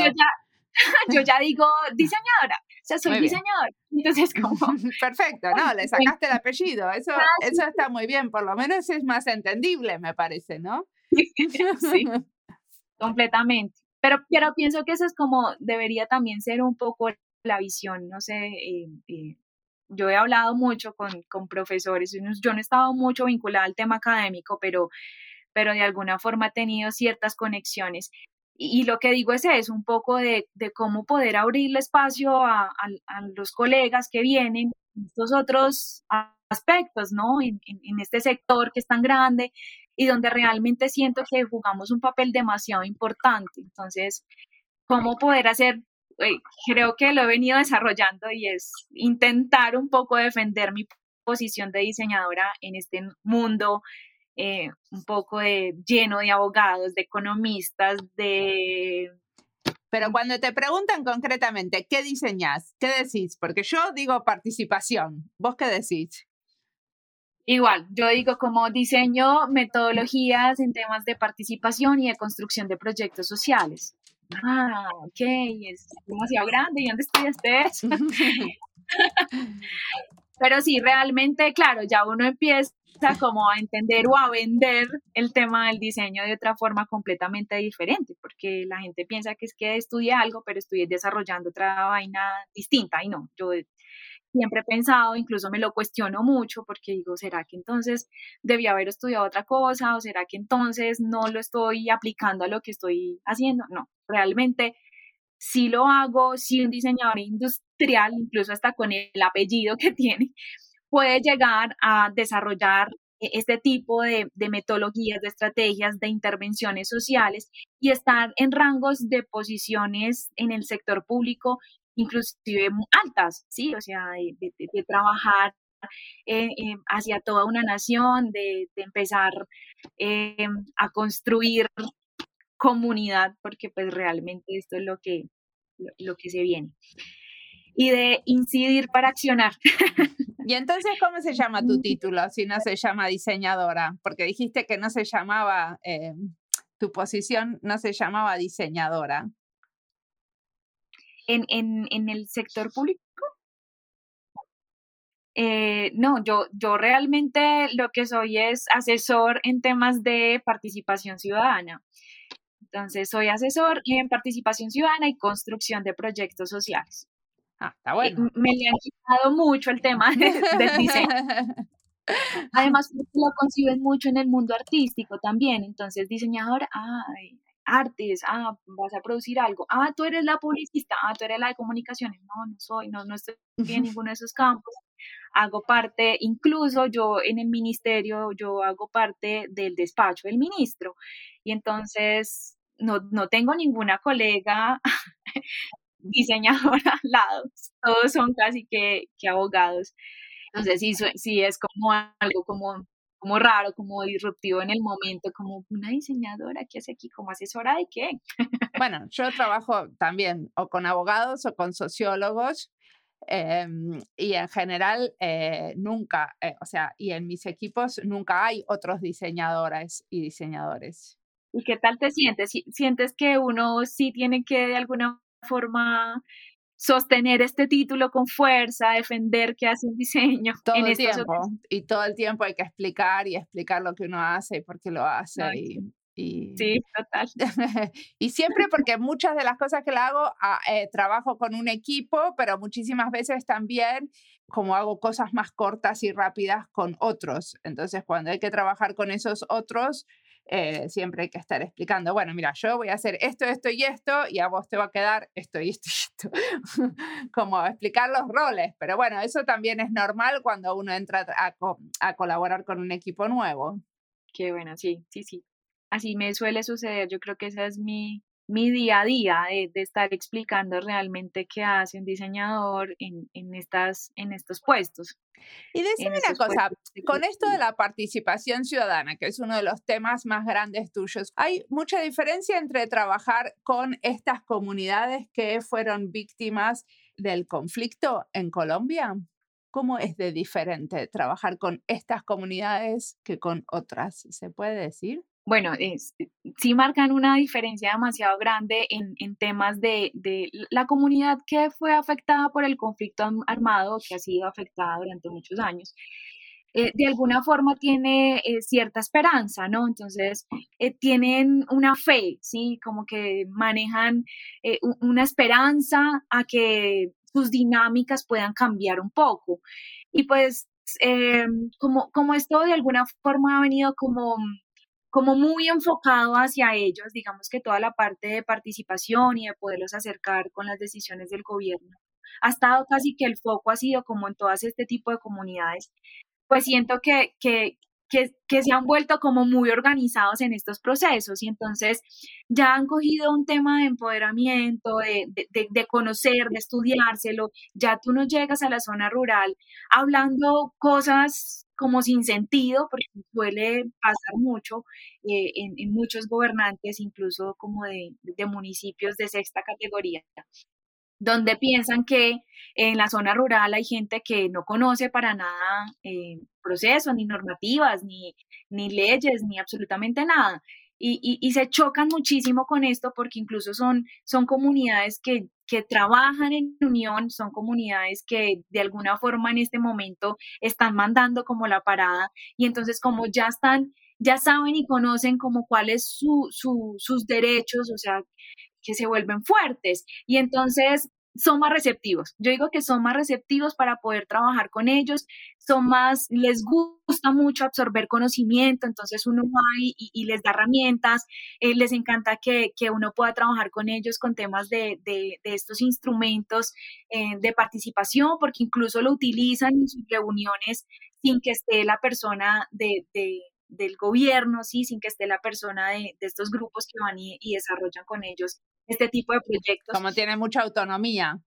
yo ya digo diseñadora, o sea, soy diseñadora. Entonces, como... Perfecto, no, le sacaste el apellido, eso, eso está muy bien, por lo menos es más entendible, me parece, ¿no? sí, completamente. Pero, pero pienso que eso es como, debería también ser un poco la visión, no sé, eh, eh, yo he hablado mucho con, con profesores, yo no he estado mucho vinculada al tema académico, pero pero de alguna forma he tenido ciertas conexiones. Y, lo que digo es eso, un poco de, cómo poder abrirle espacio a, los colegas que vienen, estos otros aspectos, ¿no? En, este sector que es tan grande y donde realmente siento que jugamos un papel demasiado importante. Entonces, cómo poder hacer, creo que lo he venido desarrollando y es intentar un poco defender mi posición de diseñadora en este mundo eh, un poco de, lleno de abogados, de economistas, de... Pero cuando te preguntan concretamente, ¿qué diseñas? ¿Qué decís? Porque yo digo participación. ¿Vos qué decís? Igual, yo digo como diseño metodologías en temas de participación y de construcción de proyectos sociales. Ah, ok, es demasiado grande. ¿Y dónde estudiaste eso? Pero sí, realmente, claro, ya uno empieza como a entender o a vender el tema del diseño de otra forma completamente diferente, porque la gente piensa que es que estudie algo, pero estudié desarrollando otra vaina distinta y no, yo siempre he pensado, incluso me lo cuestiono mucho porque digo, ¿será que entonces debía haber estudiado otra cosa o será que entonces no lo estoy aplicando a lo que estoy haciendo? No, realmente si lo hago, si un diseñador industrial, incluso hasta con el apellido que tiene, puede llegar a desarrollar e-, este tipo de, metodologías, de estrategias, de intervenciones sociales y estar en rangos de posiciones en el sector público inclusive altas, ¿sí? O sea, de, trabajar eh, eh, hacia toda una nación, de, empezar eh, a construir comunidad, porque pues realmente esto es lo que, lo que se viene. Y de incidir para accionar. Y entonces, ¿cómo se llama tu título si no se llama diseñadora? Porque dijiste que no se llamaba, eh, tu posición no se llamaba diseñadora. ¿En, en, en el sector público? Eh, no, yo, yo realmente lo que soy es asesor en temas de participación ciudadana. Entonces, soy asesor en participación ciudadana y construcción de proyectos sociales. Ah, está bueno. Me le han quitado mucho el tema del diseño. Además, lo conciben mucho en el mundo artístico también. Entonces, diseñador, ay, artes, ah, vas a producir algo, ah, tú eres la publicista, ah, tú eres la de comunicaciones, no, no soy, no, no estoy en ninguno de esos campos. Hago parte, incluso yo en el ministerio, yo hago parte del despacho del ministro. Y entonces no, no tengo ninguna colega diseñadora al lado, todos son casi que, que abogados. Entonces sí, sí es como algo como como raro, como disruptivo en el momento, como una diseñadora que hace aquí como asesora de qué. Bueno, yo trabajo también o con abogados o con sociólogos em, y en general eh, nunca, eh, o sea, y en mis equipos nunca hay otros diseñadoras y diseñadores. ¿Y qué tal te sientes? ¿Sientes que uno sí tiene que de alguna forma sostener este título con fuerza, defender que hace un diseño. Todo el tiempo. Y todo el tiempo hay que explicar y explicar lo que uno hace y por qué lo hace. y, Sí, total. y siempre porque muchas de las cosas que le hago, ah, eh, trabajo con un equipo, pero muchísimas veces también como hago cosas más cortas y rápidas con otros. Entonces, cuando hay que trabajar con esos otros, eh, siempre hay que estar explicando, bueno, mira, yo voy a hacer esto, esto y esto, y a vos te va a quedar esto y esto y esto. Como explicar los roles, pero bueno, eso también es normal cuando uno entra a, a colaborar con un equipo nuevo. Qué bueno, sí, sí, sí. Así me suele suceder, yo creo que esa es mi, mi día a día de, estar explicando realmente qué hace un diseñador en, en, estas, en estos puestos. Y decime una cosa, con esto de la participación ciudadana, que es uno de los temas más grandes tuyos, ¿hay mucha diferencia entre trabajar con estas comunidades que fueron víctimas del conflicto en Colombia? ¿Cómo es de diferente trabajar con estas comunidades que con otras? ¿Se puede decir? Bueno, sí marcan una diferencia demasiado grande en, temas de, la comunidad que fue afectada por el conflicto armado, que ha sido afectada durante muchos años. Eh, de alguna forma tiene eh, cierta esperanza, ¿no? Entonces, eh, tienen una fe, ¿sí? Como que manejan una esperanza a que sus dinámicas puedan cambiar un poco. Y pues, como, como esto de alguna forma ha venido como como muy enfocado hacia ellos, digamos que toda la parte de participación y de poderlos acercar con las decisiones del gobierno. Ha estado casi que el foco ha sido como en todas este tipo de comunidades, pues siento que, que, que, se han vuelto como muy organizados en estos procesos y entonces ya han cogido un tema de empoderamiento, de, de, de, conocer, de estudiárselo, ya tú no llegas a la zona rural hablando cosas como sin sentido, porque suele pasar mucho eh, en, muchos gobernantes, incluso como de, municipios de sexta categoría, donde piensan que en la zona rural hay gente que no conoce para nada eh, procesos, ni normativas, ni, ni leyes, ni absolutamente nada. Y, y, se chocan muchísimo con esto porque incluso son, son comunidades que que trabajan en unión, son comunidades que de alguna forma en este momento están mandando como la parada y entonces como ya están, ya saben y conocen como cuáles su, su, sus derechos, o sea, que se vuelven fuertes. Y entonces son más receptivos. Yo digo que son más receptivos para poder trabajar con ellos, son más, les gusta mucho absorber conocimiento, entonces uno va y, les da herramientas, eh, les encanta que, que, uno pueda trabajar con ellos con temas de, de, de estos instrumentos eh, de participación, porque incluso lo utilizan en sus reuniones sin que esté la persona de, del gobierno, ¿sí? sin que esté la persona de, estos grupos que van y desarrollan con ellos este tipo de proyectos. Como tiene mucha autonomía.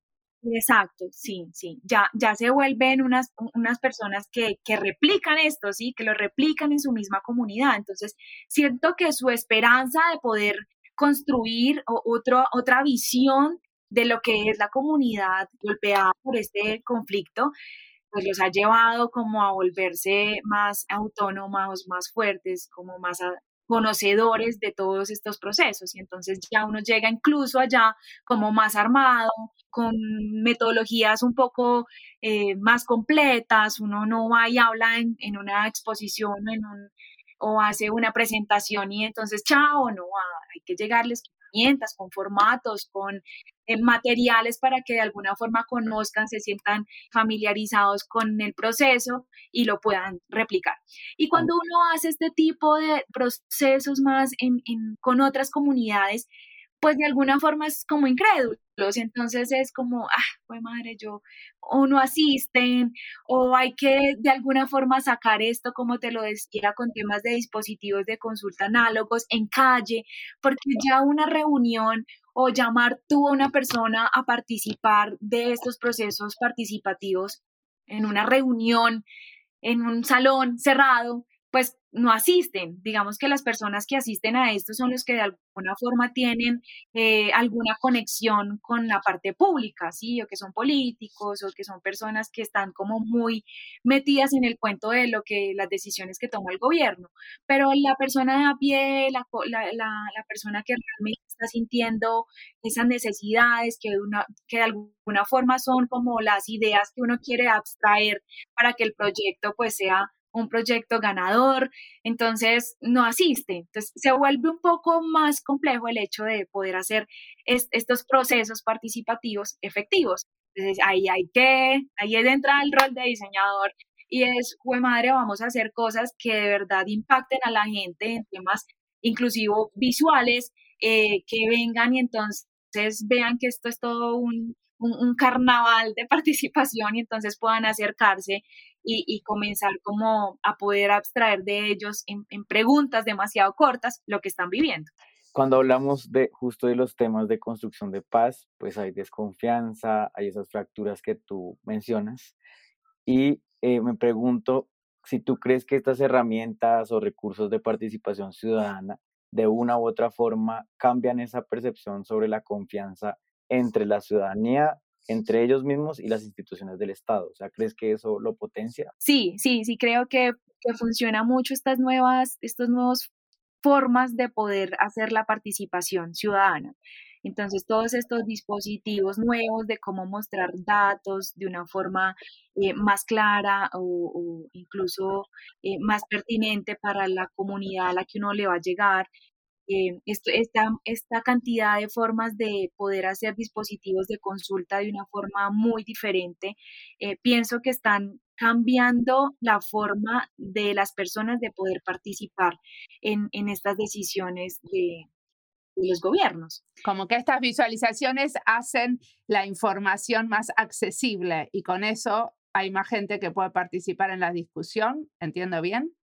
Exacto, sí, sí. Ya, ya se vuelven unas, unas personas que, que, replican esto, sí, que lo replican en su misma comunidad. Entonces, siento que su esperanza de poder construir otro, otra visión de lo que es la comunidad golpeada por este conflicto, pues los ha llevado como a volverse más autónomos, más fuertes, como más conocedores de todos estos procesos. Y entonces ya uno llega incluso allá como más armado, con metodologías un poco eh, más completas, uno no va y habla en, una exposición o hace una presentación y entonces chao, no, hay que llegarles con formatos, con eh, materiales para que de alguna forma conozcan, se sientan familiarizados con el proceso y lo puedan replicar. Y cuando uno hace este tipo de procesos más con otras comunidades, pues de alguna forma es como incrédulos, entonces es como, ah, pues madre, yo, o no asisten, o hay que de alguna forma sacar esto, como te lo decía, con temas de dispositivos de consulta análogos en calle, porque ya una reunión o llamar tú a una persona a participar de estos procesos participativos en una reunión, en un salón cerrado, pues no asisten. Digamos que las personas que asisten a esto son los que de alguna forma tienen eh, alguna conexión con la parte pública, ¿sí? O que son políticos o que son personas que están como muy metidas en el cuento de lo que las decisiones que toma el gobierno. Pero la persona de a pie, la, la, la, persona que realmente está sintiendo esas necesidades, que, una, que de alguna forma son como las ideas que uno quiere abstraer para que el proyecto pues sea un proyecto ganador, entonces no asiste. Entonces se vuelve un poco más complejo el hecho de poder hacer estos procesos participativos efectivos. Ahí hay que, ahí entra el rol de diseñador y es, fue madre, vamos a hacer cosas que de verdad impacten a la gente en temas inclusivo visuales, eh, que vengan y entonces vean que esto es todo un, un, carnaval de participación y entonces puedan acercarse y, comenzar como a poder abstraer de ellos en, preguntas demasiado cortas lo que están viviendo. Cuando hablamos de justo de los temas de construcción de paz, pues hay desconfianza, hay esas fracturas que tú mencionas. Y eh, me pregunto si tú crees que estas herramientas o recursos de participación ciudadana de una u otra forma cambian esa percepción sobre la confianza entre la ciudadanía entre ellos mismos y las instituciones del Estado. O sea, ¿crees que eso lo potencia? Sí, sí, sí, creo que, que funciona mucho estas nuevas, estas nuevas formas de poder hacer la participación ciudadana. Entonces, todos estos dispositivos nuevos de cómo mostrar datos de una forma eh, más clara o, incluso eh, más pertinente para la comunidad a la que uno le va a llegar, eh, esto, esta, esta cantidad de formas de poder hacer dispositivos de consulta de una forma muy diferente, eh, pienso que están cambiando la forma de las personas de poder participar en, en estas decisiones de, de los gobiernos. Como que estas visualizaciones hacen la información más accesible y con eso hay más gente que puede participar en la discusión, ¿entiendo bien?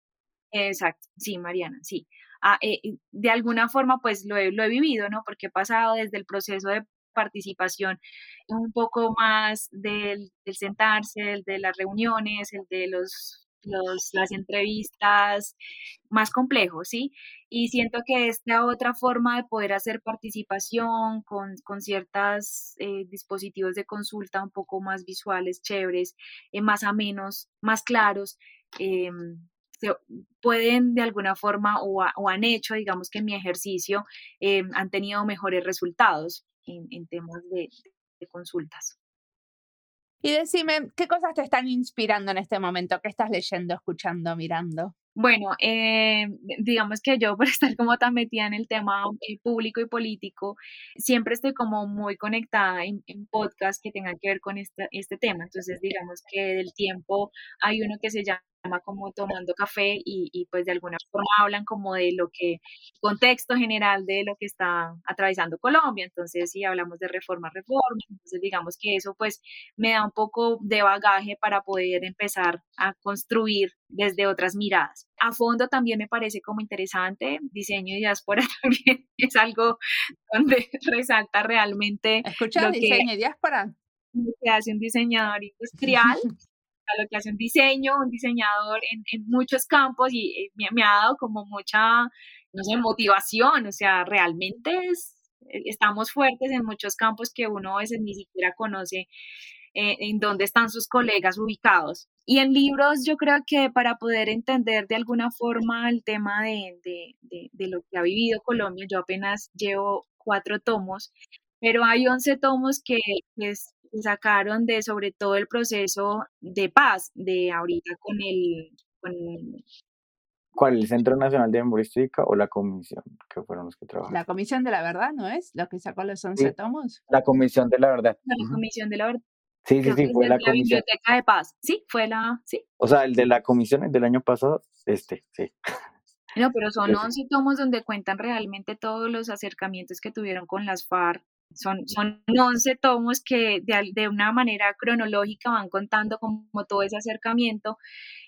Exacto, sí, Mariana, sí. Ah, eh, de alguna forma pues lo he, lo he vivido, ¿no? Porque he pasado desde el proceso de participación un poco más del, del sentarse, el de las reuniones, el de los, los, las entrevistas más complejos, ¿sí? Y siento que esta otra forma de poder hacer participación con, con ciertos eh, dispositivos de consulta un poco más visuales, chéveres, eh, más amenos, más claros, em, pueden de alguna forma o, han hecho, digamos que en mi ejercicio, eh, han tenido mejores resultados en, temas de, consultas. Y decime, ¿qué cosas te están inspirando en este momento? ¿Qué estás leyendo, escuchando, mirando? Bueno, eh, digamos que yo por estar como tan metida en el tema eh, público y político, siempre estoy como muy conectada en, en podcasts que tengan que ver con este tema. Entonces, digamos que del tiempo hay uno que se llama como tomando café y, y, pues de alguna forma hablan como de lo que, contexto general de lo que está atravesando Colombia, entonces si hablamos de reforma, reforma, entonces digamos que eso pues me da un poco de bagaje para poder empezar a construir desde otras miradas. A fondo también me parece como interesante, diseño y diáspora también es algo donde resalta realmente... ¿Escucha diseño y diáspora? Que hace un diseñador industrial lo que hace un diseño, un diseñador en, muchos campos y eh, me, ha dado como mucha, no sé, motivación, o sea, realmente eh, estamos fuertes en muchos campos que uno a veces ni siquiera conoce eh, en dónde están sus colegas ubicados. Y en libros yo creo que para poder entender de alguna forma el tema de, de, lo que ha vivido Colombia, yo apenas llevo cuatro tomos, pero hay once tomos que, que sacaron de sobre todo el proceso de paz de ahorita con el, con ¿Cuál? ¿El Centro Nacional de Memorística o la comisión que fueron los que trabajaron? La comisión de la verdad, ¿no es? Lo que sacó los 11 tomos. La comisión de la verdad. La comisión de la verdad. Sí, sí, sí, fue la, comisión. Biblioteca de Paz. Sí, fue la, sí. O sea, el de la comisión el del año pasado, este, sí. No, pero son 11 tomos donde cuentan realmente todos los acercamientos que tuvieron con las FARC, son, son 11 tomos que de, de, una manera cronológica van contando como todo ese acercamiento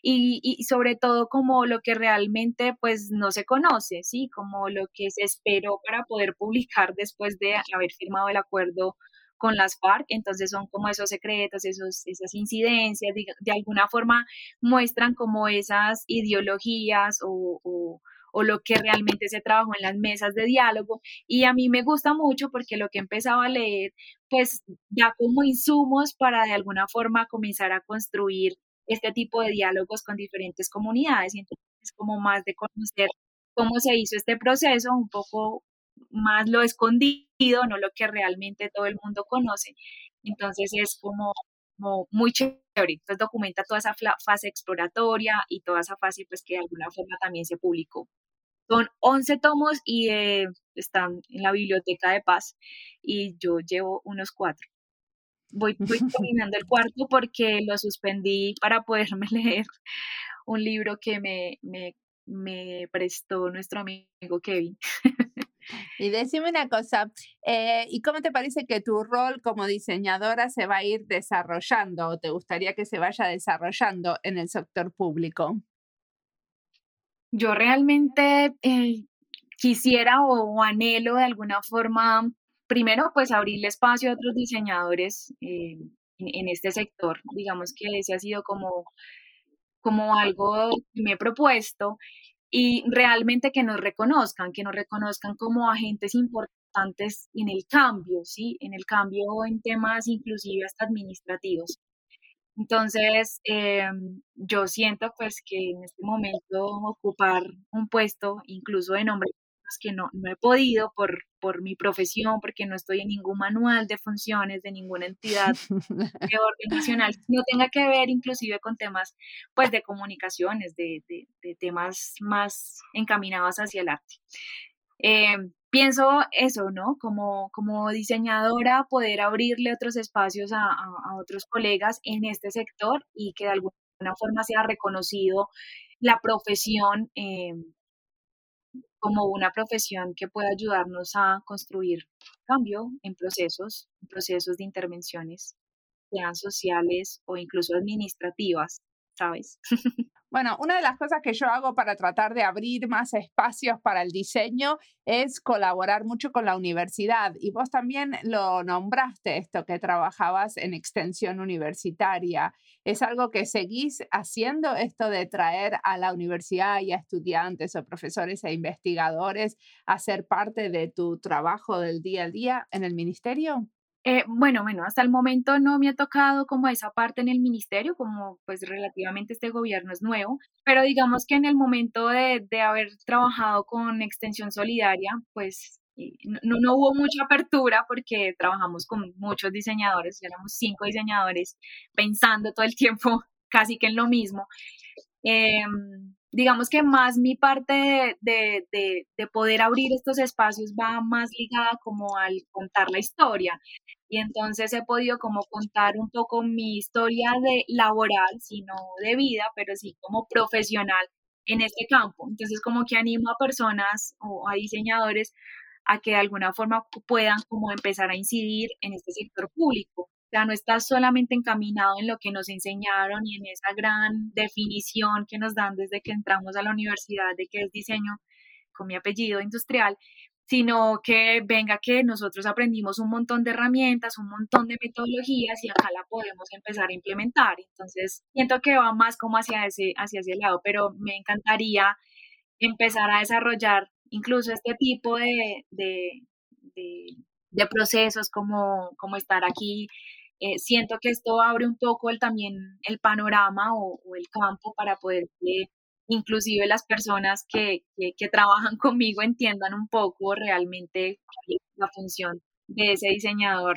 y, y, sobre todo como lo que realmente pues no se conoce, ¿sí? Como lo que se esperó para poder publicar después de haber firmado el acuerdo con las FARC, entonces son como esos secretos, esos, esas incidencias, de, alguna forma muestran como esas ideologías o, o o lo que realmente se trabajó en las mesas de diálogo. Y a mí me gusta mucho porque lo que empezaba a leer, pues da como insumos para de alguna forma comenzar a construir este tipo de diálogos con diferentes comunidades. Y entonces es como más de conocer cómo se hizo este proceso, un poco más lo escondido, no lo que realmente todo el mundo conoce. Entonces es como, como muy chévere. Entonces documenta toda esa fase exploratoria y toda esa fase pues que de alguna forma también se publicó. Son 11 tomos y eh, están en la biblioteca de paz y yo llevo unos cuatro. Voy, voy terminando el cuarto porque lo suspendí para poderme leer un libro que me, me, me prestó nuestro amigo Kevin. Y decime una cosa, eh, ¿y cómo te parece que tu rol como diseñadora se va a ir desarrollando o te gustaría que se vaya desarrollando en el sector público? Yo realmente eh, quisiera o, anhelo de alguna forma, primero, pues abrirle espacio a otros diseñadores eh, en, este sector. Digamos que ese ha sido como, como algo que me he propuesto y realmente que nos reconozcan, que nos reconozcan como agentes importantes en el cambio, ¿sí? En el cambio en temas inclusive hasta administrativos. Entonces, eh, yo siento pues que en este momento ocupar un puesto, incluso de nombre que no, no he podido por, por mi profesión, porque no estoy en ningún manual de funciones de ninguna entidad de orden nacional, no tenga que ver inclusive con temas pues de comunicaciones, de, de, de temas más encaminados hacia el arte. Eh, pienso eso, ¿no? Como, como diseñadora, poder abrirle otros espacios a, otros colegas en este sector y que de alguna forma sea reconocido la profesión eh, como una profesión que pueda ayudarnos a construir cambio en procesos, en procesos de intervenciones, sean sociales o incluso administrativas, ¿sabes? Bueno, una de las cosas que yo hago para tratar de abrir más espacios para el diseño es colaborar mucho con la universidad. Y vos también lo nombraste, esto que trabajabas en extensión universitaria. ¿Es algo que seguís haciendo, esto de traer a la universidad y a estudiantes o profesores e investigadores a ser parte de tu trabajo del día a día en el ministerio? Eh, bueno, bueno, hasta el momento no me ha tocado como esa parte en el ministerio, como pues relativamente este gobierno es nuevo, pero digamos que en el momento de, de haber trabajado con Extensión Solidaria, pues eh, no, no, hubo mucha apertura porque trabajamos con muchos diseñadores, éramos cinco diseñadores pensando todo el tiempo casi que en lo mismo. Em, digamos que más mi parte de, de, de, poder abrir estos espacios va más ligada como al contar la historia. Y entonces he podido como contar un poco mi historia de laboral, sino de vida, pero sí como profesional en este campo. Entonces como que animo a personas o a diseñadores a que de alguna forma puedan como empezar a incidir en este sector público sea, no está solamente encaminado en lo que nos enseñaron y en esa gran definición que nos dan desde que entramos a la universidad de que es diseño con mi apellido industrial, sino que venga que nosotros aprendimos un montón de herramientas, un montón de metodologías y acá la podemos empezar a implementar. Entonces, siento que va más como hacia ese, hacia ese lado, pero me encantaría empezar a desarrollar incluso este tipo de, de, de, de procesos como, como estar aquí eh, siento que esto abre un poco el, también el panorama o, el campo para poder que inclusive las personas que, que, trabajan conmigo entiendan un poco realmente la función de ese diseñador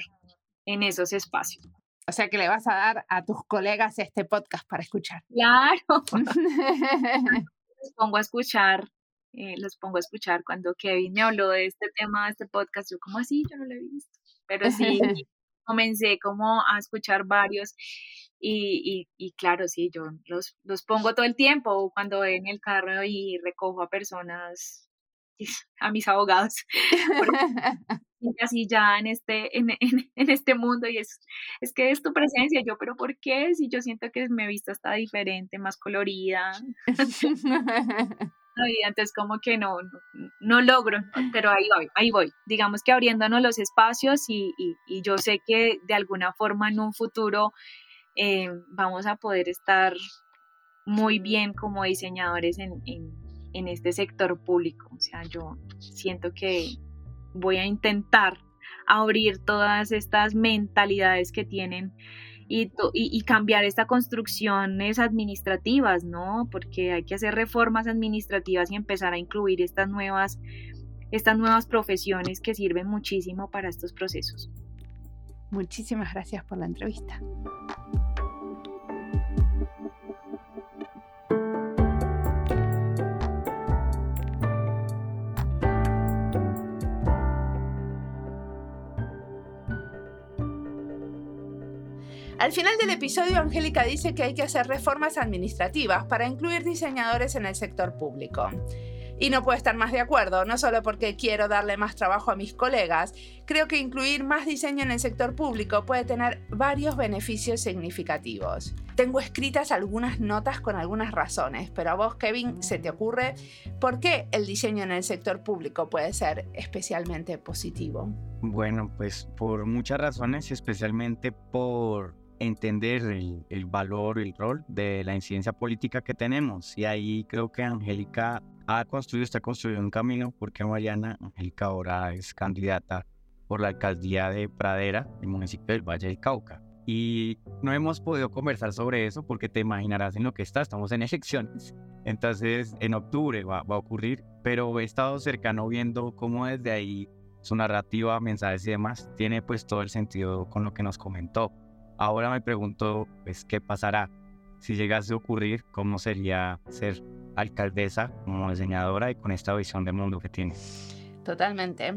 en esos espacios. O sea que le vas a dar a tus colegas este podcast para escuchar. Claro. los pongo a escuchar, eh, los pongo a escuchar cuando Kevin me habló de este tema, de este podcast, yo como así, yo no lo he visto. Pero sí, comencé como a escuchar varios y, y, claro, sí, yo los, los pongo todo el tiempo cuando voy en el carro y recojo a personas, a mis abogados, así ya en este, en, en, este mundo y es, es que es tu presencia, yo, pero ¿por qué? Si yo siento que me visto hasta diferente, más colorida. Entonces como que no, no, logro, pero ahí voy, ahí voy. Digamos que abriéndonos los espacios y, y, yo sé que de alguna forma en un futuro eh, vamos a poder estar muy bien como diseñadores en, en este sector público. O sea, yo siento que voy a intentar abrir todas estas mentalidades que tienen y, cambiar estas construcciones administrativas, ¿no? Porque hay que hacer reformas administrativas y empezar a incluir estas nuevas, estas nuevas profesiones que sirven muchísimo para estos procesos. Muchísimas gracias por la entrevista. Al final del episodio, Angélica dice que hay que hacer reformas administrativas para incluir diseñadores en el sector público. Y no puedo estar más de acuerdo, no solo porque quiero darle más trabajo a mis colegas, creo que incluir más diseño en el sector público puede tener varios beneficios significativos. Tengo escritas algunas notas con algunas razones, pero a vos, Kevin, ¿se te ocurre por qué el diseño en el sector público puede ser especialmente positivo? Bueno, pues por muchas razones, especialmente por entender el, el, valor, el rol de la incidencia política que tenemos. Y ahí creo que Angélica ha construido, está construyendo un camino, porque Mariana, Angélica ahora es candidata por la alcaldía de Pradera, el municipio del Valle del Cauca. Y no hemos podido conversar sobre eso porque te imaginarás en lo que está, estamos en elecciones. Entonces, en octubre va, va a ocurrir, pero he estado cercano viendo cómo desde ahí su narrativa, mensajes y demás, tiene pues todo el sentido con lo que nos comentó. Ahora me pregunto, pues, ¿qué pasará? Si llegase a ocurrir, ¿cómo sería ser alcaldesa como diseñadora y con esta visión de mundo que tiene? Totalmente.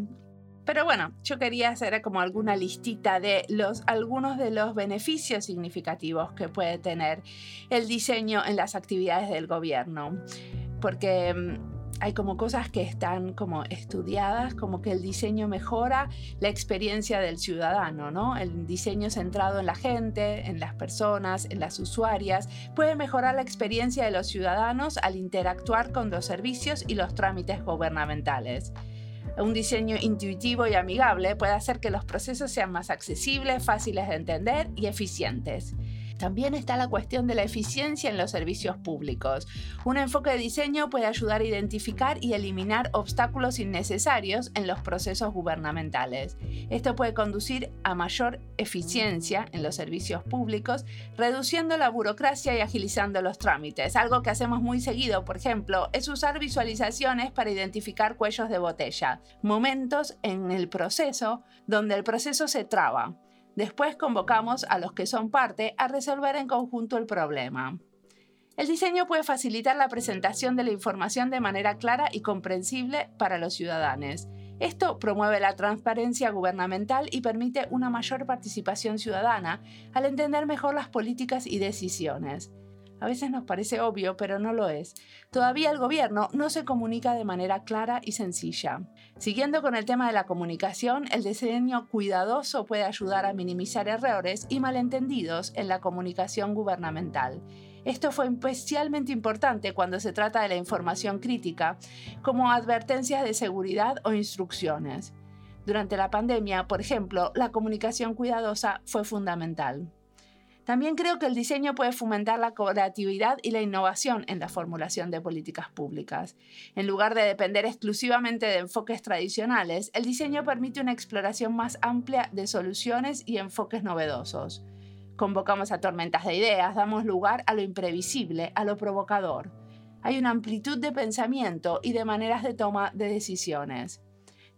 Pero bueno, yo quería hacer como alguna listita de los, algunos de los beneficios significativos que puede tener el diseño en las actividades del gobierno. Porque mm, hay como cosas que están como estudiadas, como que el diseño mejora la experiencia del ciudadano, ¿no? El diseño centrado en la gente, en las personas, en las usuarias, puede mejorar la experiencia de los ciudadanos al interactuar con los servicios y los trámites gubernamentales. Un diseño intuitivo y amigable puede hacer que los procesos sean más accesibles, fáciles de entender y eficientes. También está la cuestión de la eficiencia en los servicios públicos. Un enfoque de diseño puede ayudar a identificar y eliminar obstáculos innecesarios en los procesos gubernamentales. Esto puede conducir a mayor eficiencia en los servicios públicos, reduciendo la burocracia y agilizando los trámites. Algo que hacemos muy seguido, por ejemplo, es usar visualizaciones para identificar cuellos de botella, momentos en el proceso donde el proceso se traba. Después convocamos a los que son parte a resolver en conjunto el problema. El diseño puede facilitar la presentación de la información de manera clara y comprensible para los ciudadanos. Esto promueve la transparencia gubernamental y permite una mayor participación ciudadana al entender mejor las políticas y decisiones. A veces nos parece obvio, pero no lo es. Todavía el gobierno no se comunica de manera clara y sencilla. Siguiendo con el tema de la comunicación, el diseño cuidadoso puede ayudar a minimizar errores y malentendidos en la comunicación gubernamental. Esto fue especialmente importante cuando se trata de la información crítica, como advertencias de seguridad o instrucciones. Durante la pandemia, por ejemplo, la comunicación cuidadosa fue fundamental. También creo que el diseño puede fomentar la creatividad y la innovación en la formulación de políticas públicas. En lugar de depender exclusivamente de enfoques tradicionales, el diseño permite una exploración más amplia de soluciones y enfoques novedosos. Convocamos a tormentas de ideas, damos lugar a lo imprevisible, a lo provocador. Hay una amplitud de pensamiento y de maneras de toma de decisiones.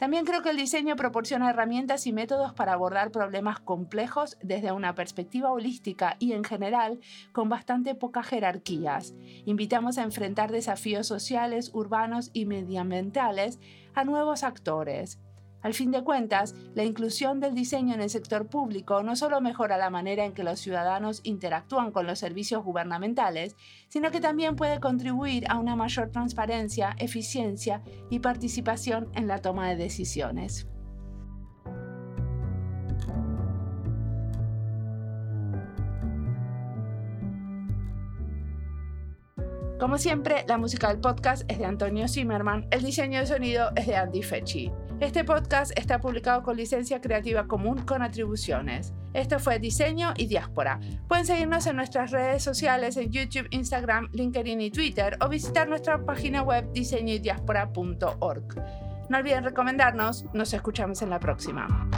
También creo que el diseño proporciona herramientas y métodos para abordar problemas complejos desde una perspectiva holística y en general con bastante pocas jerarquías. Invitamos a enfrentar desafíos sociales, urbanos y medioambientales a nuevos actores. Al fin de cuentas, la inclusión del diseño en el sector público no solo mejora la manera en que los ciudadanos interactúan con los servicios gubernamentales, sino que también puede contribuir a una mayor transparencia, eficiencia y participación en la toma de decisiones. Como siempre, la música del podcast es de Antonio Zimmerman, el diseño de sonido es de Andy Fechi. Este podcast está publicado con licencia creativa común con atribuciones. Esto fue Diseño y Diáspora. Pueden seguirnos en nuestras redes sociales en YouTube, Instagram, LinkedIn y Twitter o visitar nuestra página web diseñoydiaspora.org. No olviden recomendarnos, nos escuchamos en la próxima.